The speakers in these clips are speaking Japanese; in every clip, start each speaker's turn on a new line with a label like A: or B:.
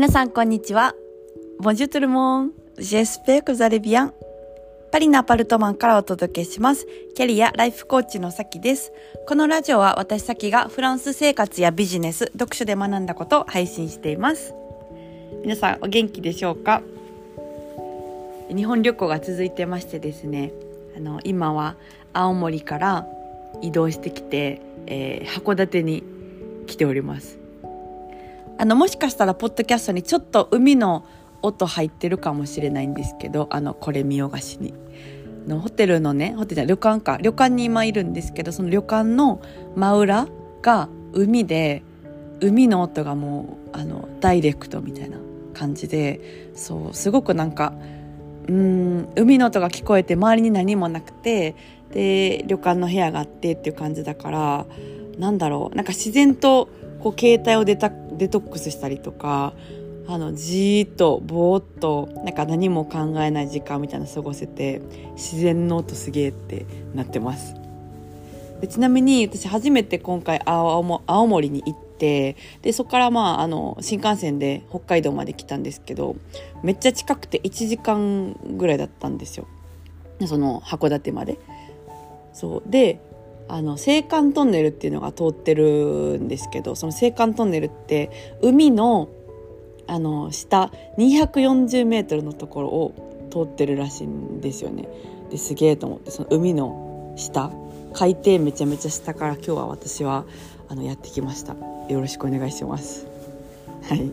A: 皆さんこんにちは。Bonjour tout le monde. J'espère que vous allez bien. パリのアパルトマンからお届けします。キャリアライフコーチのさきです。このラジオは私さきがフランス生活やビジネス、読書で学んだことを配信しています。皆さんお元気でしょうか？日本旅行が続いてましてですね、あの、今は青森から移動してきて、えー、函館に来ております。あのもしかしたらポッドキャストにちょっと海の音入ってるかもしれないんですけどあのこれ見よがしに。のホテルのねホテルじゃ旅館か。旅館に今いるんですけどその旅館の真裏が海で海の音がもうあのダイレクトみたいな感じでそうすごくなんかうん海の音が聞こえて周りに何もなくてで旅館の部屋があってっていう感じだからなんだろうなんか自然とこう携帯をデタデトックスしたりとかあのじーっとぼーっとなんか何も考えない時間みたいな過ごせて自然の音すげえってなってます。でちなみに私初めて今回青森に行ってでそこからまああの新幹線で北海道まで来たんですけどめっちゃ近くて1時間ぐらいだったんですよ。その函館まで。そう。であの青函トンネルっていうのが通ってるんですけどその青函トンネルって海のあの下240メートルのところを通ってるらしいんですよね。ですげえと思ってその海の下海底めちゃめちゃ下から今日は私はあのやってきました。よろしくお願いします。はい。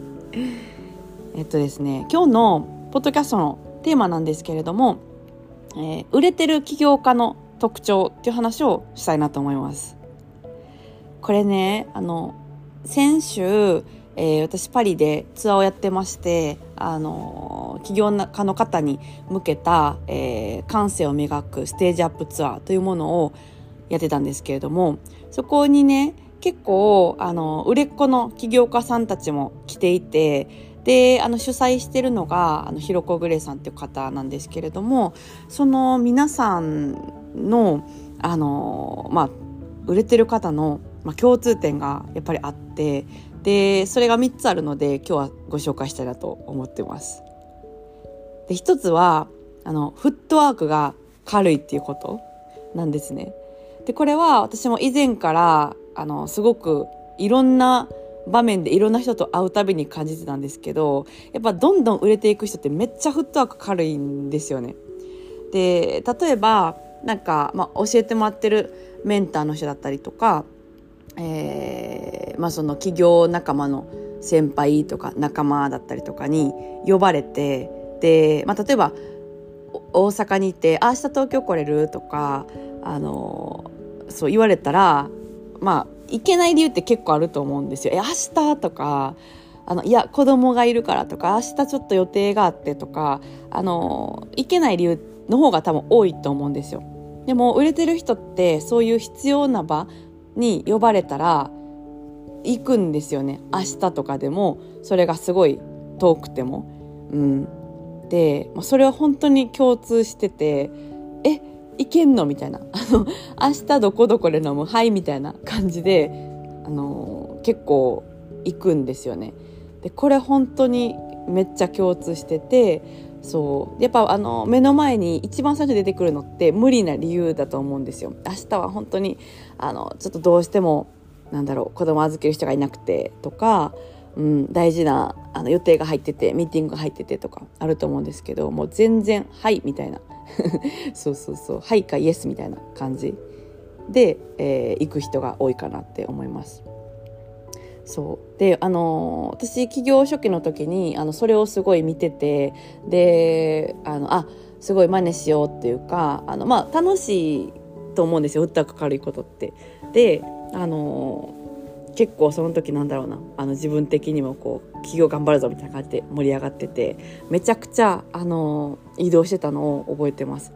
A: えっとですね今日のポッドキャストのテーマなんですけれども、えー、売れてる起業家の特徴っていう話をしたいなと思います。これね、あの、先週、えー、私パリでツアーをやってまして、あの、起業家の方に向けた、えー、感性を磨くステージアップツアーというものをやってたんですけれども、そこにね、結構、あの、売れっ子の起業家さんたちも来ていて、で、あの、主催してるのが、あの、ひろこグレイさんっていう方なんですけれども、その皆さんの、あの、まあ、売れてる方の、まあ、共通点がやっぱりあって、で、それが3つあるので、今日はご紹介したいなと思ってます。で、1つは、あの、フットワークが軽いっていうことなんですね。で、これは私も以前から、あの、すごくいろんな場面でいろんな人と会うたびに感じてたんですけど、やっぱどんどん売れていく人ってめっちゃフットワーク軽いんですよね。で、例えば、なんか、まあ、教えてもらってるメンターの人だったりとか、えー、まあその企業仲間の先輩とか仲間だったりとかに呼ばれて、で、まあ例えば、大阪に行って、あ、明日東京来れるとか、あの、そう言われたら、まあ、行けない理由って結構あると思うんですよ。え、明日とか、あの、いや、子供がいるからとか、明日ちょっと予定があってとか、あの、行けない理由の方が多分多いと思うんですよ。でも売れてる人ってそういう必要な場に呼ばれたら行くんですよね明日とかでもそれがすごい遠くても。うん、でそれは本当に共通しててえ行けんの？みたいな。あの明日どこどこで飲む？はいみたいな感じであの結構行くんですよね。でこれ本当にめっちゃ共通しててそう。やっぱあの目の前に一番最初出てくるのって無理な理由だと思うんですよ。明日は本当にあのちょっとどうしてもなんだろう子供預ける人がいなくてとか、うん、大事なあの予定が入っててミーティングが入っててとかあると思うんですけどもう全然「はい」みたいな。そうそうそう「はい」か「イエス」みたいな感じで、えー、行く人が多いかなって思います。そうであの私起業初期の時にあのそれをすごい見ててであのあすごい真似しようっていうかあの、まあ、楽しいと思うんですよ打ったか軽いことって。であの結構その時なんだろうな。あの自分的にもこう起業頑張るぞみたいな感じで盛り上がっててめちゃくちゃあの移動してたのを覚えてます。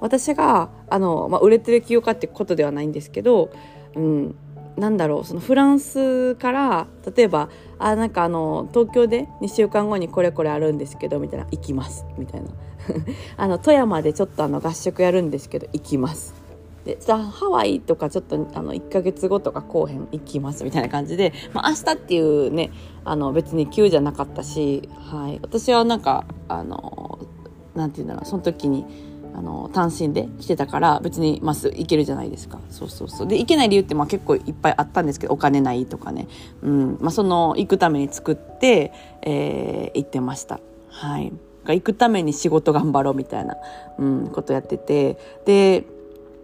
A: 私があの、まあ、売れてる起業家ってことではないんですけど、うん、なんだろうそのフランスから例えばあなんかあの東京で2週間後にこれこれあるんですけどみたいな行きますみたいな。あの富山でちょっとあの合宿やるんですけど行きます。でじゃあハワイとかちょっとあの1ヶ月後とか後編行きますみたいな感じで、まあ、明日っていうねあの別に急じゃなかったし、はい、私はなんかあのなんて言うんだろうその時にあの単身で来てたから別にまっすぐ行けるじゃないですか。そうそうそう。で行けない理由ってまあ結構いっぱいあったんですけどお金ないとかね、うん。まあ、その行くために作って、えー、行ってました。はい。行くために仕事頑張ろうみたいな、うん、ことやってて。で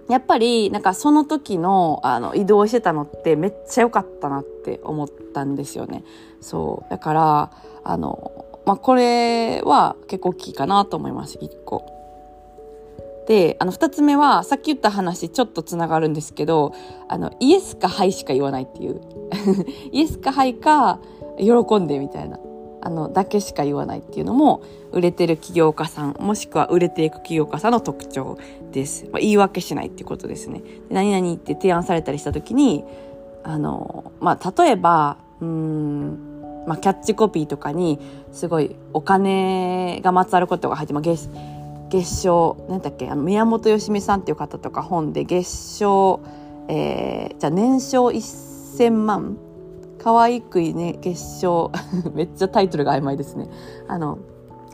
A: やっぱりなんかその時のあの移動してたのってめっちゃ良かったなって思ったんですよねそうだからあのまあこれは結構大きいかなと思います一個で、あの、二つ目は、さっき言った話、ちょっとつながるんですけど、あの、イエスかハイしか言わないっていう。イエスかハイか、喜んでみたいな。あの、だけしか言わないっていうのも、売れてる起業家さん、もしくは売れていく起業家さんの特徴です。まあ、言い訳しないっていうことですね。何々って提案されたりした時に、あの、まあ、例えば、うん、まあ、キャッチコピーとかに、すごいお金がまつわることが入って、まあ、月賞何だっけあの宮本よしみさんっていう方とか本で月賞、えー、じゃあ年商1,000万可愛くいね結晶。めっちゃタイトルが曖昧ですね。あの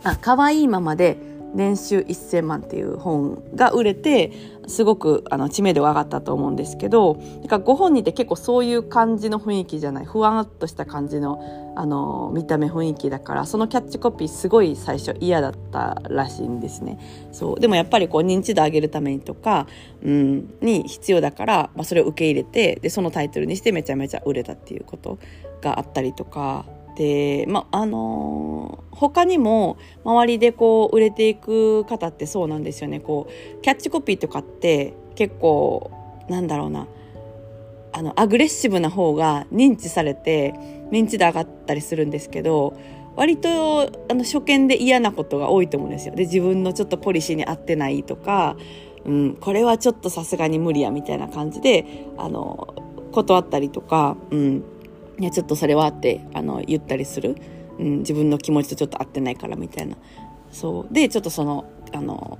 A: あ可愛いままで年収1000万っていう本が売れてすごくあの知名度が上がったと思うんですけどなんかご本人って結構そういう感じの雰囲気じゃないふわっとした感じのあの見た目雰囲気だからそのキャッチコピーすごい最初嫌だったらしいんですね。そう。でもやっぱりこう認知度上げるためにとか、うん、に必要だから、まあ、それを受け入れてでそのタイトルにしてめちゃめちゃ売れたっていうことがあったりとかで、まあのー、他にも周りでこう売れていく方ってそうなんですよね。こうキャッチコピーとかって結構なんだろうな。あのアグレッシブな方が認知されて認知度上がったりするんですけど割とあの初見で嫌なことが多いと思うんですよ。で自分のちょっとポリシーに合ってないとか、うん、これはちょっとさすがに無理やみたいな感じであの断ったりとか、うん、いやちょっとそれはってあの言ったりする、うん、自分の気持ちとちょっと合ってないからみたいな。そう。でちょっとそのあの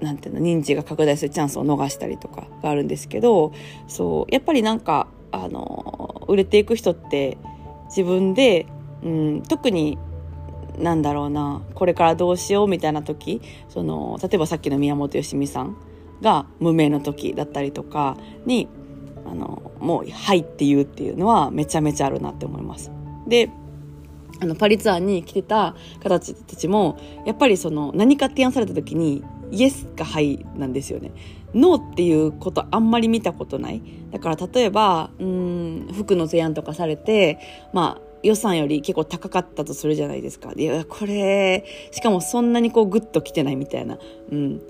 A: なんていうの認知が拡大するチャンスを逃したりとかがあるんですけどそう。やっぱりなんかあの売れていく人って自分で、うん、特になんだろうなこれからどうしようみたいな時その例えばさっきの宮本よしみさんが無名の時だったりとかにあのもう「はい」って言うっていうのはめちゃめちゃあるなって思います。であのパリツアーに来てた方たちもやっぱりその何か提案された時にイエスかはいなんですよね。ノーっていうことあんまり見たことない。だから例えば、うん、服の提案とかされて、まあ予算より結構高かったとするじゃないですか。いや、これ、しかもそんなにこうグッと来てないみたいな。うん。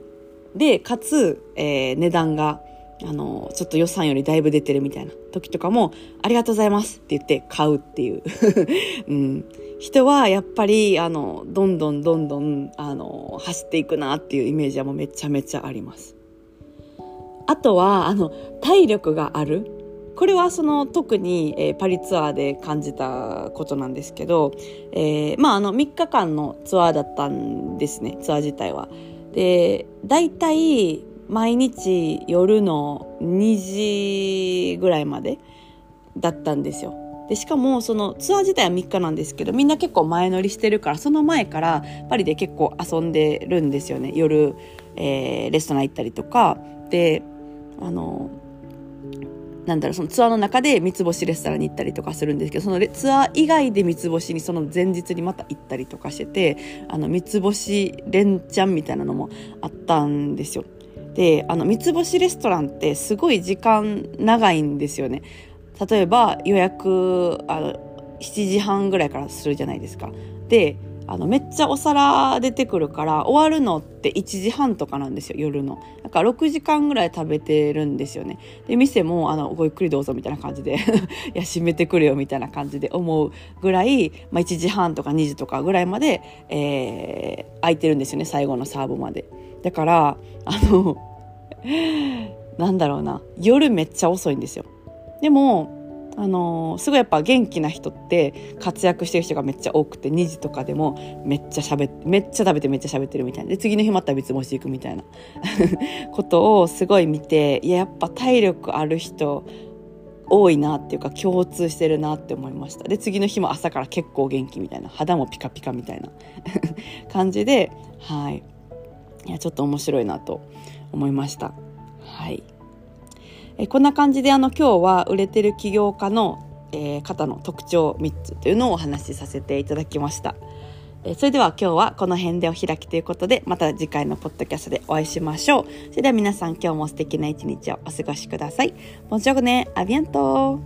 A: で、かつ、えー、値段があの、ちょっと予算よりだいぶ出てるみたいな時とかも、ありがとうございますって言って買うっていう。うん。人はやっぱり、あの、どんどんどんどん、あの、走っていくなっていうイメージはもうめちゃめちゃあります。あとは、あの、体力がある。これはその特に、えー、パリツアーで感じたことなんですけど、えー、まああの3日間のツアーだったんですね、ツアー自体は。で、大体毎日夜の2時ぐらいまでだったんですよ。でしかもそのツアー自体は3日なんですけどみんな結構前乗りしてるからその前からパリで結構遊んでるんですよね夜、えー、レストラン行ったりとかであのなんだろうそのツアーの中で三つ星レストランに行ったりとかするんですけどそのツアー以外で三つ星にその前日にまた行ったりとかしててあの三つ星連チャンみたいなのもあったんですよ。であの三つ星レストランってすごい時間長いんですよね。例えば予約あの7時半ぐらいからするじゃないですか。であのめっちゃお皿出てくるから終わるのって1時半とかなんですよ夜の。だから6時間ぐらい食べてるんですよね。で店もあのごゆっくりどうぞみたいな感じで いや閉めてくれよみたいな感じで思うぐらい、まあ、1時半とか2時とかぐらいまで、えー、空いてるんですよね最後のサーブまで。だからあのなんだろうな。夜めっちゃ遅いんですよ。でもあの、すごいやっぱ元気な人って活躍してる人がめっちゃ多くて2時とかでもめっちゃ喋ってめっちゃ食べてめっちゃ喋ってるみたいな。で次の日また別持ち行くみたいな。ことをすごい見ていややっぱ体力ある人多いなっていうか共通してるなって思いました。で次の日も朝から結構元気みたいな。肌もピカピカみたいな。感じではい。いやちょっと面白いなと思いましたはいえこんな感じであの今日は売れてる起業家の、えー、方の特徴3つというのをお話しさせていただきました。えそれでは今日はこの辺でお開きということでまた次回のポッドキャストでお会いしましょう。それでは皆さん今日も素敵な一日をお過ごしください。ボンジョーね、アビアント